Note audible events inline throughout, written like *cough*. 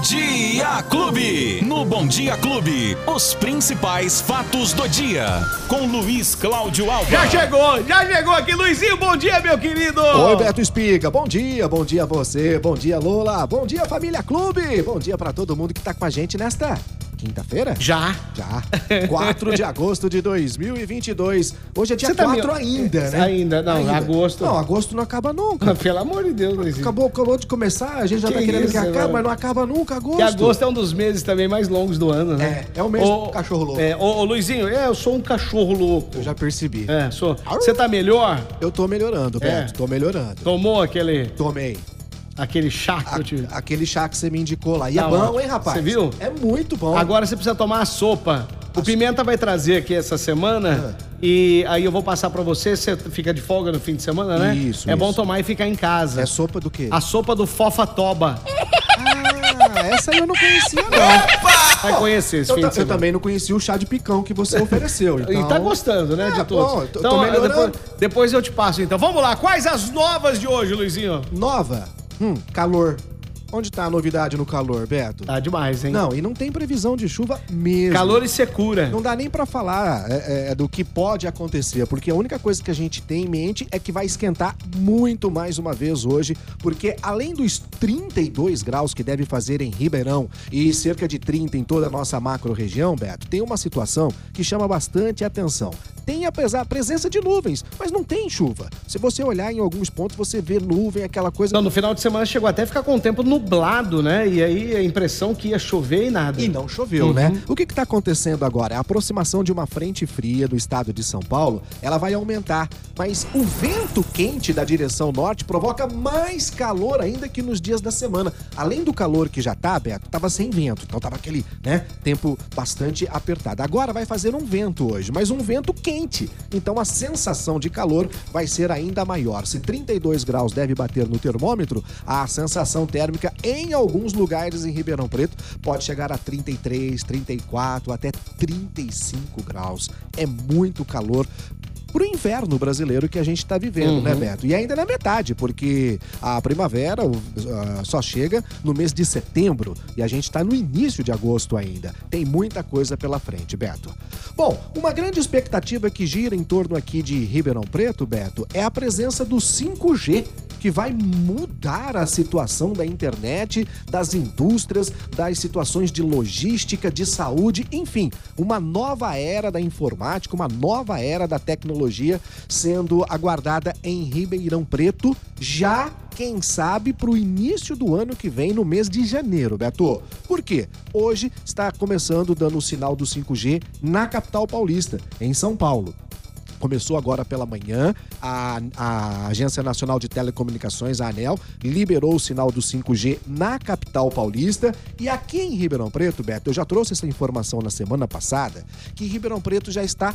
Dia Clube. No Bom Dia Clube, os principais fatos do dia. Com Luiz Cláudio Alves. Já chegou, já chegou aqui, Luizinho. Bom dia, meu querido. Oi, Beto Espiga. Bom dia, bom dia a você. Bom dia, Lola. Bom dia, família Clube. Bom dia pra todo mundo que tá com a gente nesta quinta-feira? Já. Já. 4 de agosto de 2022. Hoje é dia Você tá 4 meio- ainda, né? Ainda, não, agosto. Não, agosto não acaba nunca. Pelo amor de Deus, Luizinho. Acabou, acabou de começar, a gente já Que tá querendo isso, que acabe, mano. mas não acaba nunca agosto. Que agosto é um dos meses também mais longos do ano, né? É, é o mês do cachorro louco. É, ô, ô, Luizinho, é, eu sou um cachorro louco. Eu já percebi. É, sou. Você tá melhor? Eu tô melhorando, Beto, É. tô melhorando. Tomou aquele, Tomei. Aquele chá que A- eu te... aquele chá que você me indicou lá. E Tá é bom, hein, rapaz? Você viu? É muito bom. Agora você precisa tomar a sopa. O Pimenta vai trazer aqui essa semana Ah. e aí eu vou passar pra você. Você fica de folga no fim de semana, né? Isso, É bom isso. tomar e ficar em casa. É sopa do quê? A sopa do Fofa Toba. Ah, essa eu não conhecia, não. Vai conhecer esse Eu, fim de eu semana. também não conhecia o chá de picão que você ofereceu. Então... *laughs* E tá gostando, né, É, de todos. bom, eu tô- então, tô melhorando. depois, depois eu te passo, então. Vamos lá, quais as novas de hoje, Luizinho? Nova. Hum, calor. Onde tá a novidade no calor, Beto? Tá demais, hein? Não, e não tem previsão de chuva mesmo. Calor e secura. Não dá nem pra falar é, é, do que pode acontecer, porque a única coisa que a gente tem em mente é que vai esquentar muito mais uma vez hoje, porque além dos 32 graus que deve fazer em Ribeirão e cerca de 30 em toda a nossa macro região, Beto, tem uma situação que chama bastante atenção. Tem apesar presença de nuvens, mas não tem chuva. Se você olhar em alguns pontos, você vê nuvem, aquela coisa. Não, no final de semana chegou até a ficar com o tempo nublado, né? E aí a impressão que ia chover e nada. E não choveu, Uhum. né? O que está acontecendo agora? A aproximação de uma frente fria do estado de São Paulo, ela vai aumentar, mas o vento quente da direção norte provoca mais calor ainda que nos dias da semana. Além do calor que já tá, Beto, tava sem vento, então tava aquele, né, tempo bastante apertado. Agora vai fazer um vento hoje, mas um vento quente. Então a sensação de calor vai ser ainda maior. Se 32 graus deve bater no termômetro, a sensação térmica em alguns lugares em Ribeirão Preto pode chegar a 33, 34, até 35 graus. É muito calor pro inverno brasileiro que a gente tá vivendo, né, Beto? E ainda na metade, porque a primavera ah, só chega no mês de setembro e a gente tá no início de agosto ainda. Tem muita coisa pela frente, Beto. Bom, uma grande expectativa que gira em torno aqui de Ribeirão Preto, Beto, é a presença do 5G que vai mudar a situação da internet, das indústrias, das situações de logística, de saúde, enfim, uma nova era da informática, uma nova era da tecnologia sendo aguardada em Ribeirão Preto, já quem sabe para o início do ano que vem, no mês de janeiro, Beto. Por quê? Hoje está começando dando o sinal do 5G na capital paulista, em São Paulo. Começou agora pela manhã, a, a Agência Nacional de Telecomunicações, a ANEL, liberou o sinal do 5G na capital paulista. E aqui em Ribeirão Preto, Beto, eu já trouxe essa informação na semana passada, que Ribeirão Preto já está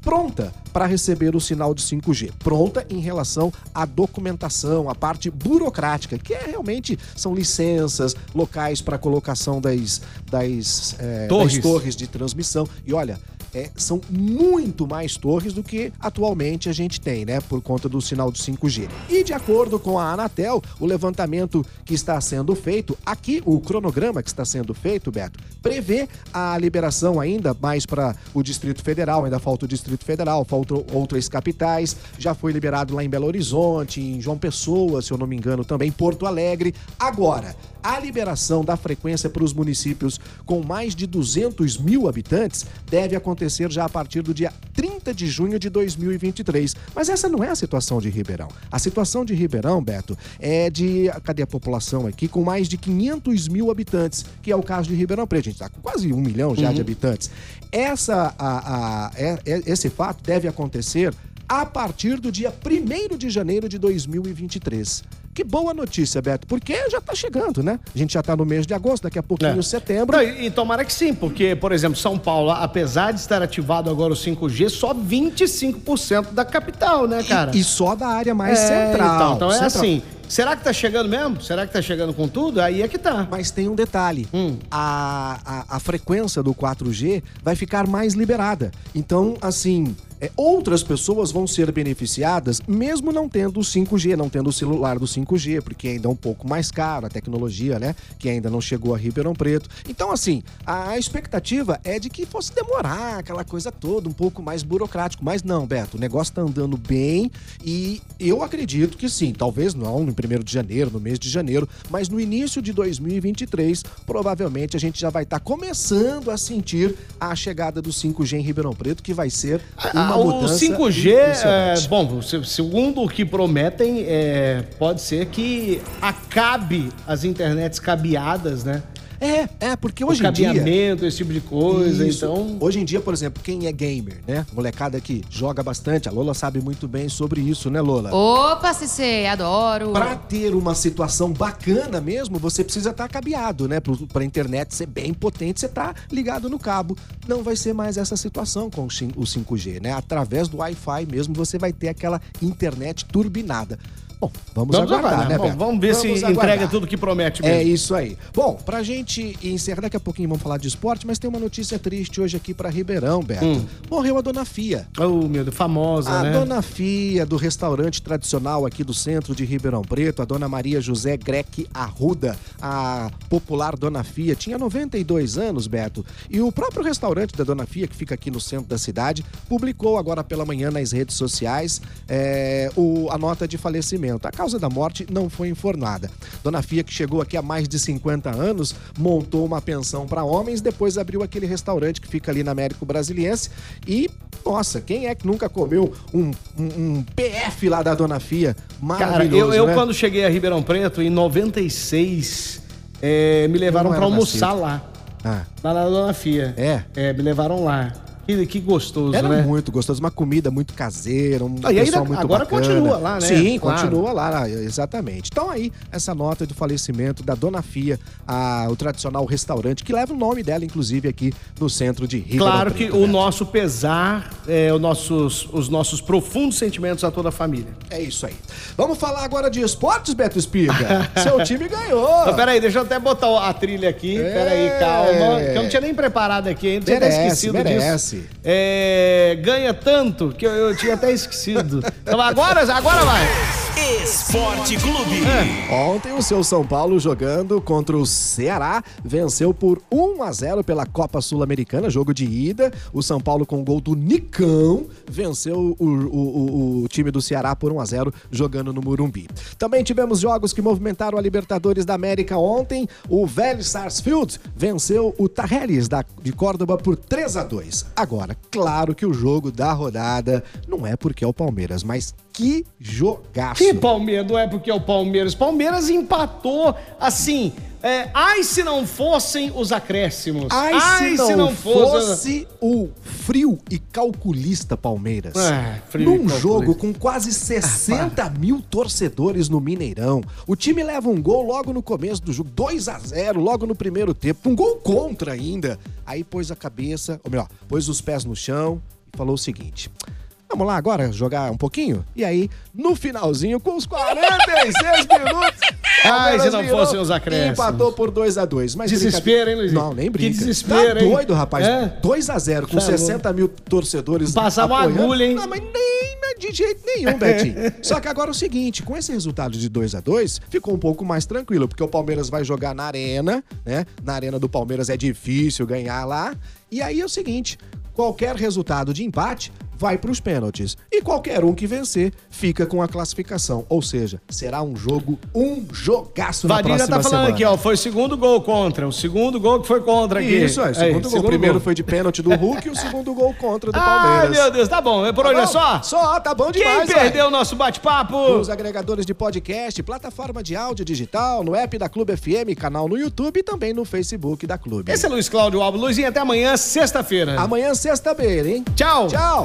pronta para receber o sinal de 5G. Pronta em relação à documentação, à parte burocrática, que é realmente são licenças, locais para colocação das, das, é, Torres. das torres de transmissão. E olha, é, são muito mais torres do que atualmente a gente tem, né? Por conta do sinal do 5G. E de acordo com a Anatel, o levantamento que está sendo feito, aqui o cronograma que está sendo feito, Beto, prevê a liberação ainda mais para o Distrito Federal, ainda falta o Distrito Federal, faltam outras capitais, já foi liberado lá em Belo Horizonte, em João Pessoa, se eu não me engano, também Porto Alegre. Agora, a liberação da frequência para os municípios com mais de 200 mil habitantes deve acontecer já a partir do dia 30 de junho de 2023. Mas essa não é a situação de Ribeirão. A situação de Ribeirão, Beto, é de. Cadê a população aqui? Com mais de 500 mil habitantes, que é o caso de Ribeirão Preto. A gente está com quase um milhão já de habitantes. Essa, a, a- é- é- esse fato deve acontecer a partir do dia 1 de janeiro de 2023. Que boa notícia, Beto, porque já tá chegando, né? A gente já tá no mês de agosto, daqui a pouquinho É. setembro. Não, e, e tomara que sim, porque, por exemplo, São Paulo, apesar de estar ativado agora o 5G, só 25% da capital, né, cara? E só da área mais É, central. Então, então é Central. assim. Será que tá chegando mesmo? Será que tá chegando com tudo? Aí é que tá. Mas tem um detalhe: Hum. a, a, a frequência do 4G vai ficar mais liberada. Então, assim, é, outras pessoas vão ser beneficiadas, mesmo não tendo o 5G, não tendo o celular do 5G, porque ainda é um pouco mais caro a tecnologia, né? Que ainda não chegou a Ribeirão Preto. Então, assim, a expectativa é de que fosse demorar aquela coisa toda, um pouco mais burocrático. Mas não, Beto, o negócio tá andando bem e eu acredito que sim, talvez não no primeiro de janeiro, no mês de janeiro, mas no início de 2023, provavelmente a gente já vai estar tá começando a sentir a chegada do 5G em Ribeirão Preto, que vai ser uma mudança. O 5G, é, bom, se- segundo o que prometem, é, pode ser que acabe as internets cabeadas, né? É, é, porque hoje em dia. cabeamento, esse tipo de coisa, Isso. então... Hoje em dia, por exemplo, quem é gamer, né? Molecada que joga bastante, a Lola sabe muito bem sobre isso, né, Lola? Opa, Cicê, adoro. Pra ter uma situação bacana mesmo, você precisa estar cabeado, né? Pro- Pra internet ser bem potente, você tá ligado no cabo. Não vai ser mais essa situação com o 5G, né? Através do Wi-Fi mesmo, você vai ter aquela internet turbinada. Bom, vamos, Vamos aguardar, aguardar, né, Bom, Beto? vamos ver se aguardar. entrega tudo que promete mesmo. É isso aí. Bom, pra gente encerrar, daqui a pouquinho vamos falar de esporte, mas tem uma notícia triste hoje aqui pra Ribeirão, Beto. Hum. Morreu a dona Fia. Oh, meu Deus, famosa, A né? dona Fia, do restaurante tradicional aqui do centro de Ribeirão Preto, a dona Maria José Greque Arruda, a popular dona Fia, tinha 92 anos, Beto. E o próprio restaurante da dona Fia, que fica aqui no centro da cidade, publicou agora pela manhã nas redes sociais é, o- a nota de falecimento. A causa da morte não foi informada. Dona Fia, que chegou aqui há mais de 50 anos, montou uma pensão para homens, depois abriu aquele restaurante que fica ali na Américo Brasiliense e, nossa, quem é que nunca comeu um, um- um PF lá da Dona Fia? Cara, Maravilhoso, eu, eu né? quando cheguei a Ribeirão Preto, em 96, é, me levaram era almoçar nascido. lá. Ah, Lá na Dona Fia. É? É, me levaram lá. Que, que gostoso, era né? muito gostoso, uma comida muito caseira, um Ah, e pessoal ainda- muito agora bacana. continua lá, né? Sim, Claro. continua lá, exatamente. Então aí, essa nota do falecimento da Dona Fia, a- o tradicional restaurante, que leva o nome dela, inclusive, aqui no centro de Ribeirão Claro que Preto, o nosso pesar, é, o nossos, os nossos profundos sentimentos a toda a família. É isso aí. Vamos falar agora de esportes, Beto Espiga. *laughs* Seu time ganhou. Então, peraí, deixa eu até botar a trilha aqui. É. Peraí, calma. Que eu não tinha nem preparado aqui ainda. Tinha Merece, esquecido merece. disso. É, ganha tanto que eu, eu tinha até esquecido. Então agora, agora vai. Esporte Clube. Ontem o seu São Paulo jogando contra o Ceará venceu por 1 a 0 pela Copa Sul-Americana, jogo de ida. O São Paulo com o gol do Nicão venceu o, o- o- o time do Ceará por 1 a 0 jogando no Murumbi. Também tivemos jogos que movimentaram a Libertadores da América ontem. O Vélez Sarsfield venceu o Tarreles da, de Córdoba por 3 a 2. Agora, claro que o jogo da rodada não é porque é o Palmeiras, mas que jogaço. Que Palmeiras? Não é porque é o Palmeiras. Palmeiras empatou assim. É, ai se não fossem os acréscimos. Ai, se não, fosse o frio e calculista Palmeiras. É, frio Num jogo com quase 60 mil torcedores no Mineirão. O time leva um gol logo no começo do jogo, 2 a 0 logo no primeiro tempo. Um gol contra ainda. Aí pôs a cabeça, ou melhor, pôs os pés no chão e falou o seguinte... Vamos lá agora jogar um pouquinho? E aí, no finalzinho, com os 46 *laughs* minutos. Ai, se não fossem os acréscimos. Empatou por 2 a 2 Mas Desespero, hein, Luizinho? Não, nem Que brinca. desespero, tá hein? doido, rapaz. É? 2 a 0 com Tá louco. 60 mil torcedores Passava apoiando. agulha, hein? Não, mas nem de jeito nenhum, Betinho. *laughs* Só que agora é o seguinte, com esse resultado de 2 a 2 ficou um pouco mais tranquilo, porque o Palmeiras vai jogar na arena, né? Na arena do Palmeiras é difícil ganhar lá. E aí é o seguinte, qualquer resultado de empate vai para os pênaltis. E qualquer um que vencer fica com a classificação. Ou seja, será um jogo, um jogaço na Vadinha próxima tá falando semana. aqui, ó. Foi o segundo gol contra. O segundo gol que foi contra aqui. Isso, é. Aí, Segundo gol. O primeiro foi de pênalti do Hulk e o segundo gol contra do Ai, Palmeiras. meu Deus, tá bom. É por Tá hoje é só? Só, tá bom Quem demais, perdeu o nosso bate-papo? Os agregadores de podcast, plataforma de áudio digital, no app da Clube FM, canal no YouTube e também no Facebook da Clube. Esse é Luiz Cláudio Alves. Luizinho, até amanhã, sexta-feira. Amanhã, sexta-feira, hein? Tchau. Tchau!